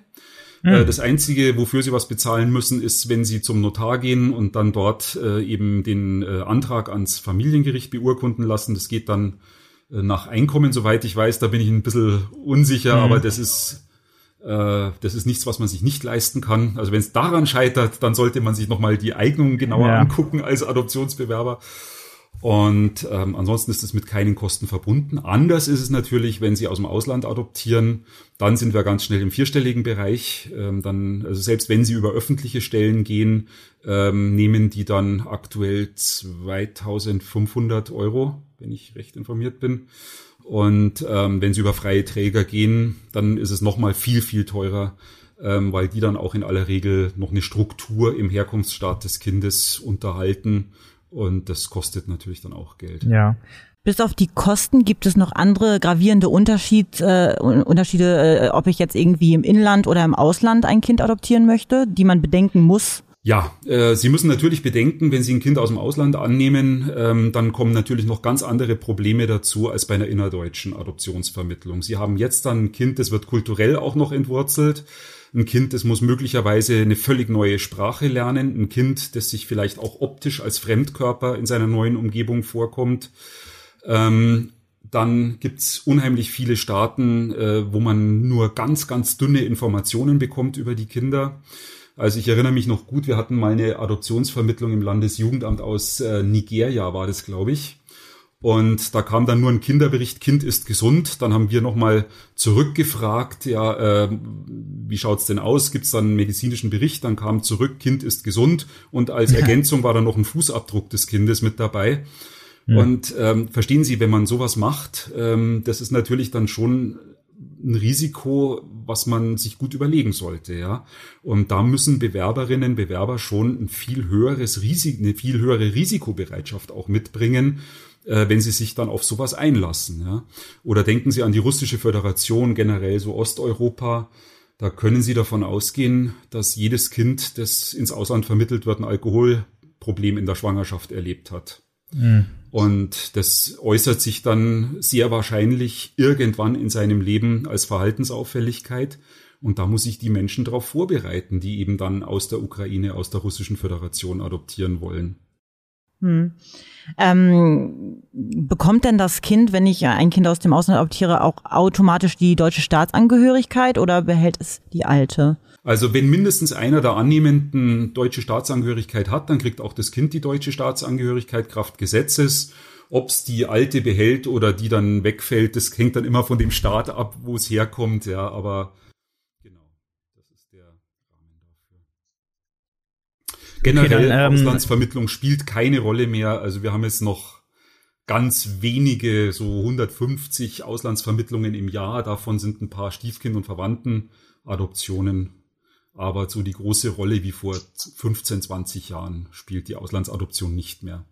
Mhm. Das Einzige, wofür sie was bezahlen müssen, ist, wenn sie zum Notar gehen und dann dort äh, eben den äh, Antrag ans Familiengericht beurkunden lassen. Das geht dann äh, nach Einkommen, soweit ich weiß. Da bin ich ein bisschen unsicher, mhm. aber das ist das ist nichts, was man sich nicht leisten kann. Also wenn es daran scheitert, dann sollte man sich nochmal die Eignung genauer ja. angucken als Adoptionsbewerber. Und ähm, ansonsten ist es mit keinen Kosten verbunden. Anders ist es natürlich, wenn Sie aus dem Ausland adoptieren, dann sind wir ganz schnell im vierstelligen Bereich. Ähm, dann, also selbst wenn Sie über öffentliche Stellen gehen, ähm, nehmen die dann aktuell 2500 Euro, wenn ich recht informiert bin. Und ähm, wenn Sie über freie Träger gehen, dann ist es nochmal viel, viel teurer. ähm, weil die dann auch in aller Regel noch eine Struktur im Herkunftsstaat des Kindes unterhalten. Und das kostet natürlich dann auch Geld. Ja. Bis auf die Kosten gibt es noch andere gravierende Unterschied, äh, Unterschiede, äh, ob ich jetzt irgendwie im Inland oder im Ausland ein Kind adoptieren möchte, die man bedenken muss. Ja, äh, Sie müssen natürlich bedenken, wenn Sie ein Kind aus dem Ausland annehmen, ähm, dann kommen natürlich noch ganz andere Probleme dazu als bei einer innerdeutschen Adoptionsvermittlung. Sie haben jetzt dann ein Kind, das wird kulturell auch noch entwurzelt. Ein Kind, das muss möglicherweise eine völlig neue Sprache lernen. Ein Kind, das sich vielleicht auch optisch als Fremdkörper in seiner neuen Umgebung vorkommt. Ähm, dann gibt's unheimlich viele Staaten, äh, wo man nur ganz, ganz dünne Informationen bekommt über die Kinder. Also ich erinnere mich noch gut, wir hatten mal eine Adoptionsvermittlung im Landesjugendamt aus äh, Nigeria, war das, glaube ich. Und da kam dann nur ein Kinderbericht, Kind ist gesund. Dann haben wir nochmal zurückgefragt, ja, äh, wie schaut's denn aus? Gibt's dann einen medizinischen Bericht? Dann kam zurück, Kind ist gesund. Und als Ergänzung war dann noch ein Fußabdruck des Kindes mit dabei. Mhm. Und ähm, verstehen Sie, wenn man sowas macht, ähm, das ist natürlich dann schon ein Risiko, was man sich gut überlegen sollte, ja. Und da müssen Bewerberinnen, Bewerber schon ein viel höheres Risiko, eine viel höhere Risikobereitschaft auch mitbringen, äh, wenn sie sich dann auf sowas einlassen, ja. Oder denken Sie an die russische Föderation, generell so Osteuropa. Da können Sie davon ausgehen, dass jedes Kind, das ins Ausland vermittelt wird, ein Alkoholproblem in der Schwangerschaft erlebt hat. Mhm. Und das äußert sich dann sehr wahrscheinlich irgendwann in seinem Leben als Verhaltensauffälligkeit. Und da muss ich die Menschen darauf vorbereiten, die eben dann aus der Ukraine, aus der Russischen Föderation adoptieren wollen. Hm. Ähm, bekommt denn das Kind, wenn ich ein Kind aus dem Ausland adoptiere, auch automatisch die deutsche Staatsangehörigkeit oder behält es die alte? Also wenn mindestens einer der Annehmenden deutsche Staatsangehörigkeit hat, dann kriegt auch das Kind die deutsche Staatsangehörigkeit Kraft Gesetzes. Ob's die alte behält oder die dann wegfällt, das hängt dann immer von dem Staat ab, wo es herkommt, ja, aber genau, das ist der Rahmen dafür. Generell, okay, dann, ähm, Auslandsvermittlung spielt keine Rolle mehr. Also wir haben jetzt noch ganz wenige, so 150 Auslandsvermittlungen im Jahr. Davon sind ein paar Stiefkind- und Verwandtenadoptionen aber so die große Rolle wie vor 15, 20 Jahren spielt die Auslandsadoption nicht mehr.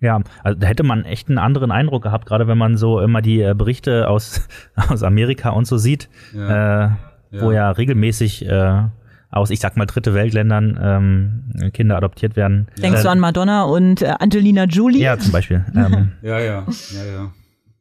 Ja, also da hätte man echt einen anderen Eindruck gehabt, gerade wenn man so immer die äh, Berichte aus, aus Amerika und so sieht, ja. Äh, wo ja, ja regelmäßig äh, aus, ich sag mal, dritte Weltländern ähm, Kinder adoptiert werden. Denkst äh, du an Madonna und äh, Angelina Jolie? Ja, zum Beispiel. Ähm, ja, ja, ja, ja.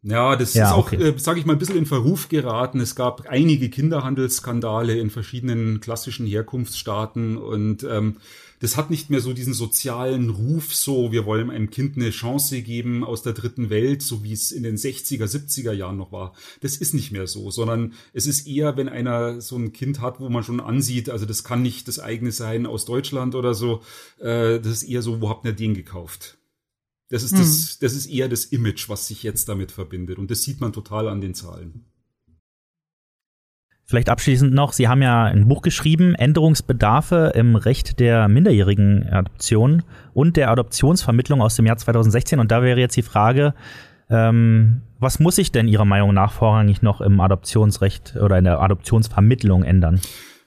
Ja, das ja, ist auch, okay. äh, sage ich mal, ein bisschen in Verruf geraten. Es gab einige Kinderhandelsskandale in verschiedenen klassischen Herkunftsstaaten und ähm, das hat nicht mehr so diesen sozialen Ruf, so wir wollen einem Kind eine Chance geben aus der dritten Welt, so wie es in den 60er, 70er Jahren noch war. Das ist nicht mehr so, sondern es ist eher, wenn einer so ein Kind hat, wo man schon ansieht, also das kann nicht das eigene sein aus Deutschland oder so, äh, das ist eher so, wo habt ihr den gekauft? Das ist, das, hm. das ist eher das Image, was sich jetzt damit verbindet. Und das sieht man total an den Zahlen. Vielleicht abschließend noch, Sie haben ja ein Buch geschrieben, Änderungsbedarfe im Recht der minderjährigen Adoption und der Adoptionsvermittlung aus dem Jahr 2016. Und da wäre jetzt die Frage, ähm, was muss sich denn Ihrer Meinung nach vorrangig noch im Adoptionsrecht oder in der Adoptionsvermittlung ändern?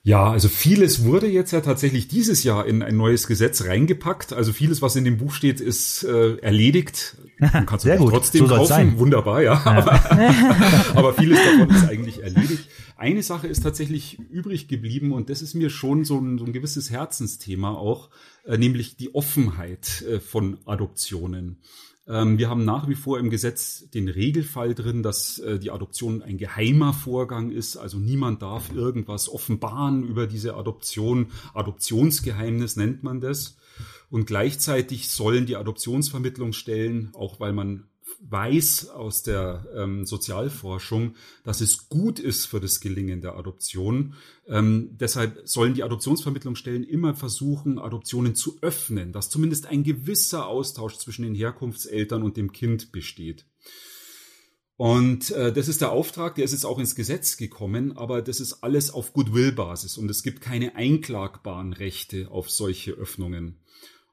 Ja, also vieles wurde jetzt ja tatsächlich dieses Jahr in ein neues Gesetz reingepackt. Also vieles, was in dem Buch steht, ist äh, erledigt. Man kann es trotzdem so kaufen. Sein. Wunderbar, ja. ja. Aber, aber vieles davon ist eigentlich erledigt. Eine Sache ist tatsächlich übrig geblieben und das ist mir schon so ein, so ein gewisses Herzensthema auch, äh, nämlich die Offenheit äh, von Adoptionen. Ähm, wir haben nach wie vor im Gesetz den Regelfall drin, dass äh, die Adoption ein geheimer Vorgang ist. Also niemand darf irgendwas offenbaren über diese Adoption. Adoptionsgeheimnis nennt man das. Und gleichzeitig sollen die Adoptionsvermittlungsstellen, auch weil man weiß aus der ähm, Sozialforschung, dass es gut ist für das Gelingen der Adoption. Ähm, deshalb sollen die Adoptionsvermittlungsstellen immer versuchen, Adoptionen zu öffnen, dass zumindest ein gewisser Austausch zwischen den Herkunftseltern und dem Kind besteht. Und äh, das ist der Auftrag, der ist jetzt auch ins Gesetz gekommen, aber das ist alles auf Goodwill-Basis und es gibt keine einklagbaren Rechte auf solche Öffnungen.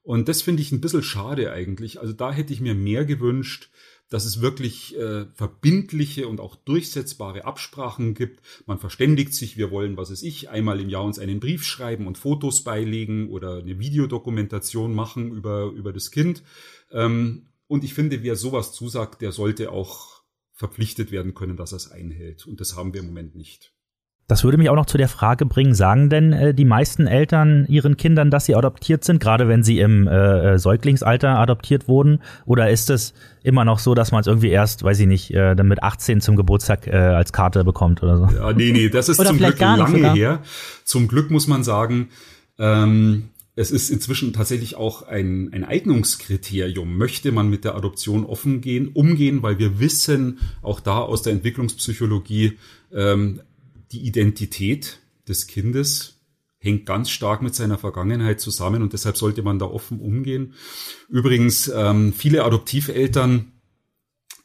Und das finde ich ein bisschen schade eigentlich. Also da hätte ich mir mehr gewünscht, dass es wirklich äh, verbindliche und auch durchsetzbare Absprachen gibt. Man verständigt sich, wir wollen, was weiß ich, einmal im Jahr uns einen Brief schreiben und Fotos beilegen oder eine Videodokumentation machen über, über das Kind. Ähm, und ich finde, wer sowas zusagt, der sollte auch verpflichtet werden können, dass er es einhält. Und das haben wir im Moment nicht. Das würde mich auch noch zu der Frage bringen, sagen denn äh, die meisten Eltern ihren Kindern, dass sie adoptiert sind, gerade wenn sie im äh, äh Säuglingsalter adoptiert wurden? Oder ist es immer noch so, dass man es irgendwie erst, weiß ich nicht, äh, dann mit 18 zum Geburtstag äh, als Karte bekommt oder so? Ja, nee, nee, das ist zum Glück lange sogar. her. Zum Glück muss man sagen, ähm, es ist inzwischen tatsächlich auch ein, ein Eignungskriterium. Möchte man mit der Adoption offen gehen, umgehen, weil wir wissen, auch da aus der Entwicklungspsychologie, ähm, die Identität des Kindes hängt ganz stark mit seiner Vergangenheit zusammen und deshalb sollte man da offen umgehen. Übrigens, ähm, viele Adoptiveltern,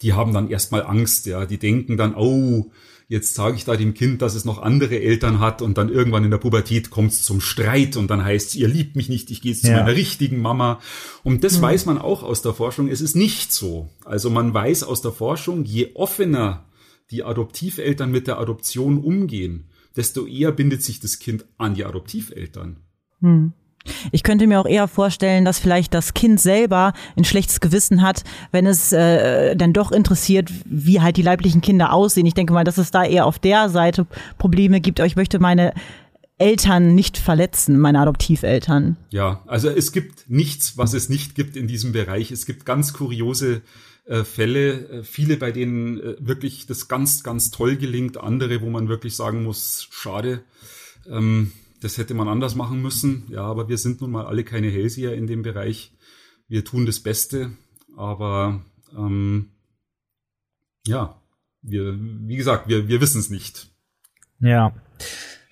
die haben dann erstmal Angst, ja, die denken dann, oh, jetzt sage ich da dem Kind, dass es noch andere Eltern hat und dann irgendwann in der Pubertät kommt es zum Streit und dann heißt es, ihr liebt mich nicht, ich gehe jetzt ja. zu meiner richtigen Mama. Und das mhm. weiß man auch aus der Forschung, es ist nicht so. Also man weiß aus der Forschung, je offener die Adoptiveltern mit der Adoption umgehen, desto eher bindet sich das Kind an die Adoptiveltern. Hm. Ich könnte mir auch eher vorstellen, dass vielleicht das Kind selber ein schlechtes Gewissen hat, wenn es äh, dann doch interessiert, wie halt die leiblichen Kinder aussehen. Ich denke mal, dass es da eher auf der Seite Probleme gibt. Aber ich möchte meine Eltern nicht verletzen, meine Adoptiveltern. Ja, also es gibt nichts, was es nicht gibt in diesem Bereich. Es gibt ganz kuriose äh, Fälle, äh, viele, bei denen äh, wirklich das ganz, ganz toll gelingt, andere, wo man wirklich sagen muss, schade, ähm, das hätte man anders machen müssen. Ja, aber wir sind nun mal alle keine Hellseher in dem Bereich. Wir tun das Beste, aber ähm, ja, wir, wie gesagt, wir, wir wissen es nicht. Ja.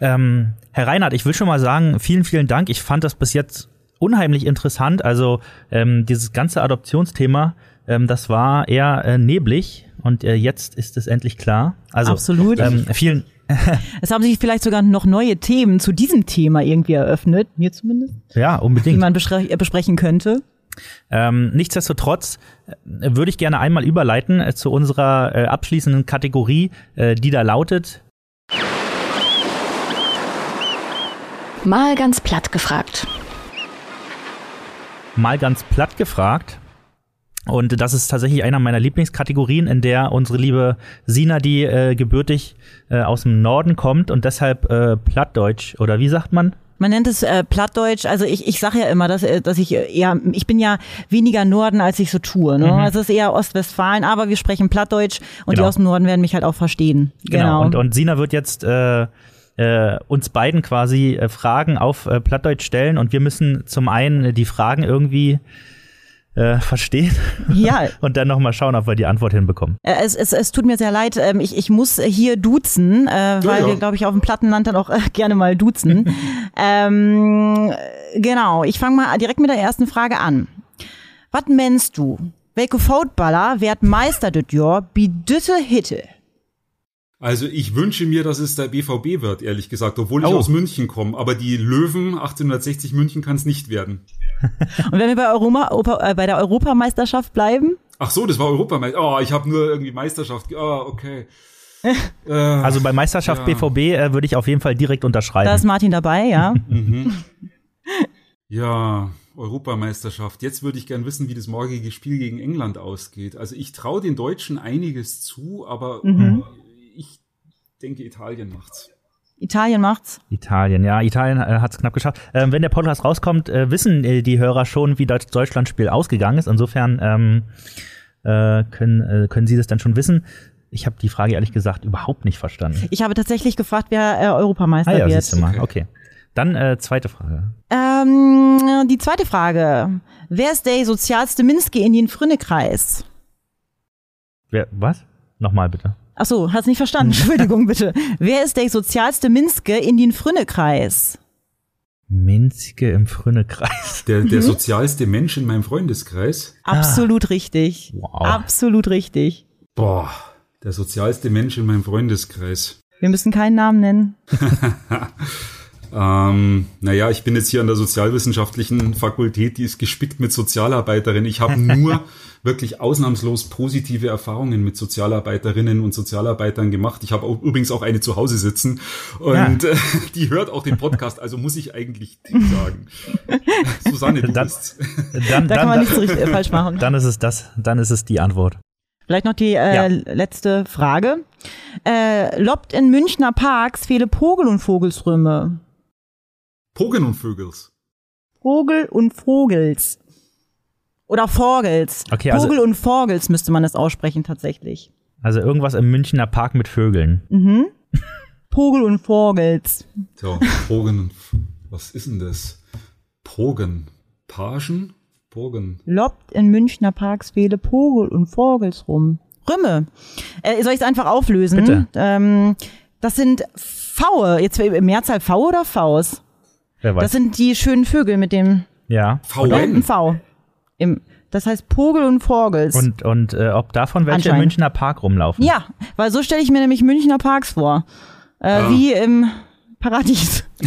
Ähm, Herr Reinhardt, ich will schon mal sagen, vielen, vielen Dank. Ich fand das bis jetzt unheimlich interessant. Also ähm, dieses ganze Adoptionsthema ähm, das war eher äh, neblig und äh, jetzt ist es endlich klar. Also, Absolut. Ähm, vielen. es haben sich vielleicht sogar noch neue Themen zu diesem Thema irgendwie eröffnet, mir zumindest. Ja, unbedingt. Die man äh, besprechen könnte. Ähm, nichtsdestotrotz äh, würde ich gerne einmal überleiten äh, zu unserer äh, abschließenden Kategorie, äh, die da lautet. Mal ganz platt gefragt. Mal ganz platt gefragt. Und das ist tatsächlich einer meiner Lieblingskategorien, in der unsere liebe Sina, die äh, gebürtig äh, aus dem Norden kommt und deshalb äh, Plattdeutsch oder wie sagt man? Man nennt es äh, Plattdeutsch. Also ich, ich sage ja immer, dass, äh, dass ich eher, ich bin ja weniger Norden, als ich so tue. Ne? Mhm. Also es ist eher Ostwestfalen, aber wir sprechen Plattdeutsch und genau. die aus dem Norden werden mich halt auch verstehen. Genau. genau. Und, und Sina wird jetzt äh, äh, uns beiden quasi äh, Fragen auf äh, Plattdeutsch stellen und wir müssen zum einen äh, die Fragen irgendwie äh, verstehen. Ja. Und dann nochmal schauen, ob wir die Antwort hinbekommen. Äh, es, es, es tut mir sehr leid, ähm, ich, ich muss hier duzen, äh, weil ja. wir, glaube ich, auf dem Plattenland dann auch äh, gerne mal duzen. ähm, genau, ich fange mal direkt mit der ersten Frage an. Was meinst du? Welche Footballer wird Meister das Jahr bei Dütte Hitte? Also ich wünsche mir, dass es der BVB wird, ehrlich gesagt, obwohl ich oh. aus München komme. Aber die Löwen 1860 München kann es nicht werden. Und wenn wir bei, Europa, Europa, äh, bei der Europameisterschaft bleiben? Ach so, das war Europameisterschaft. Oh, ich habe nur irgendwie Meisterschaft. Oh, okay. äh, also bei Meisterschaft ja. BVB äh, würde ich auf jeden Fall direkt unterschreiben. Da ist Martin dabei, ja. mhm. Ja, Europameisterschaft. Jetzt würde ich gern wissen, wie das morgige Spiel gegen England ausgeht. Also ich traue den Deutschen einiges zu, aber mhm. ich denke, Italien macht's. Italien macht's. Italien, ja, Italien äh, hat's knapp geschafft. Ähm, wenn der Podcast rauskommt, äh, wissen äh, die Hörer schon, wie das Deutschlandspiel ausgegangen ist. Insofern ähm, äh, können, äh, können Sie das dann schon wissen. Ich habe die Frage ehrlich gesagt überhaupt nicht verstanden. Ich habe tatsächlich gefragt, wer äh, Europameister ah, ja, wird. Siehst du mal. Okay. Dann äh, zweite Frage. Ähm, die zweite Frage. Wer ist der sozialste Minske in den Frünnekreis? Wer, was? Nochmal bitte. Ach so, hast nicht verstanden. Entschuldigung bitte. Wer ist der sozialste Minske in den Frünnekreis? Minske im Frünnekreis. Der, der mhm. sozialste Mensch in meinem Freundeskreis? Absolut ah. richtig. Wow. Absolut richtig. Boah, der sozialste Mensch in meinem Freundeskreis. Wir müssen keinen Namen nennen. Ähm, naja, ich bin jetzt hier an der sozialwissenschaftlichen Fakultät, die ist gespickt mit Sozialarbeiterinnen. Ich habe nur wirklich ausnahmslos positive Erfahrungen mit Sozialarbeiterinnen und Sozialarbeitern gemacht. Ich habe auch, übrigens auch eine zu Hause sitzen und ja. äh, die hört auch den Podcast, also muss ich eigentlich sagen. Susanne, du dann, bist. Dann, da kann man nichts richtig, äh, falsch machen. Dann ist es das, dann ist es die Antwort. Vielleicht noch die äh, ja. letzte Frage. Äh, lobt in Münchner Parks viele Pogel und Vogelsrümme. Pogel und Vögels. Vogel und Vogels. Oder Vogels. Okay, also, Vogel und Vogels müsste man das aussprechen tatsächlich. Also irgendwas im Münchner Park mit Vögeln. Mhm. Pogel und Vogels. So, Pogen und was ist denn das? Pogen. Pagen? Pogen. Lobt in Münchner Parks viele Pogel und Vogels rum. Rümme. Äh, soll ich es einfach auflösen? Bitte. Ähm, das sind Pfaue. Jetzt Mehrzahl V oder Vs? Wer weiß. Das sind die schönen Vögel mit dem ja. VN? V. Im, das heißt Pogel und Vogels. Und, und äh, ob davon welche im. Münchner Park rumlaufen? ja, weil so stelle ich mir nämlich Münchner Parks vor. Äh, Ah. Wie im Paradies.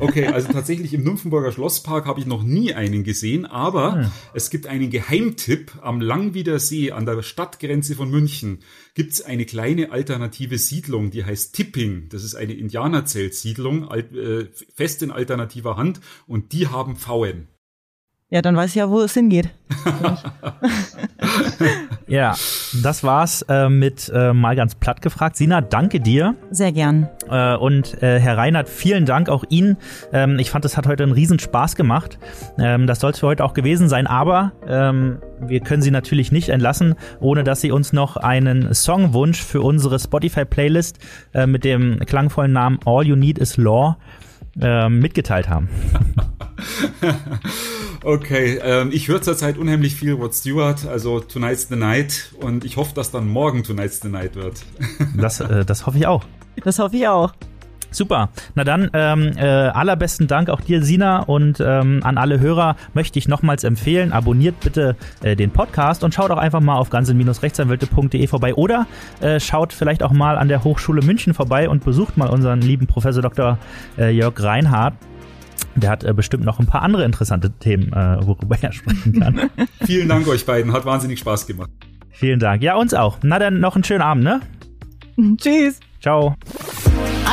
Okay, also tatsächlich im Nymphenburger Schlosspark habe ich noch nie einen gesehen, aber es gibt einen Geheimtipp. Am Langwieder See an der Stadtgrenze von München gibt es eine kleine alternative Siedlung, die heißt Tipping. Das ist eine Indianerzeltsiedlung, äh, fest in alternativer Hand und die haben Pfauen. Ja, dann weiß ich ja, wo es hingeht. Ja, das war's äh, mit äh, mal ganz platt gefragt. Sina, danke dir. Sehr gern. Äh, und äh, Herr Reinhardt, vielen Dank auch Ihnen. Ähm, ich fand, es hat heute einen riesen Spaß gemacht. Ähm, das soll es für heute auch gewesen sein, aber ähm, wir können Sie natürlich nicht entlassen, ohne dass Sie uns noch einen Songwunsch für unsere Spotify-Playlist äh, mit dem klangvollen Namen All You Need Is Law äh, mitgeteilt haben. Okay, ähm, ich höre zurzeit unheimlich viel Rod Stewart, also Tonight's the Night und ich hoffe, dass dann morgen Tonight's the Night wird. Das, äh, das hoffe ich auch. Das hoffe ich auch. Super. Na dann, ähm, äh, allerbesten Dank auch dir, Sina, und ähm, an alle Hörer möchte ich nochmals empfehlen, abonniert bitte äh, den Podcast und schaut auch einfach mal auf ganze-rechtsanwälte.de vorbei oder äh, schaut vielleicht auch mal an der Hochschule München vorbei und besucht mal unseren lieben Professor Dr. Äh, Jörg Reinhardt. Der hat äh, bestimmt noch ein paar andere interessante Themen, äh, worüber er sprechen kann. Vielen Dank euch beiden, hat wahnsinnig Spaß gemacht. Vielen Dank. Ja, uns auch. Na dann noch einen schönen Abend, ne? Tschüss. Ciao.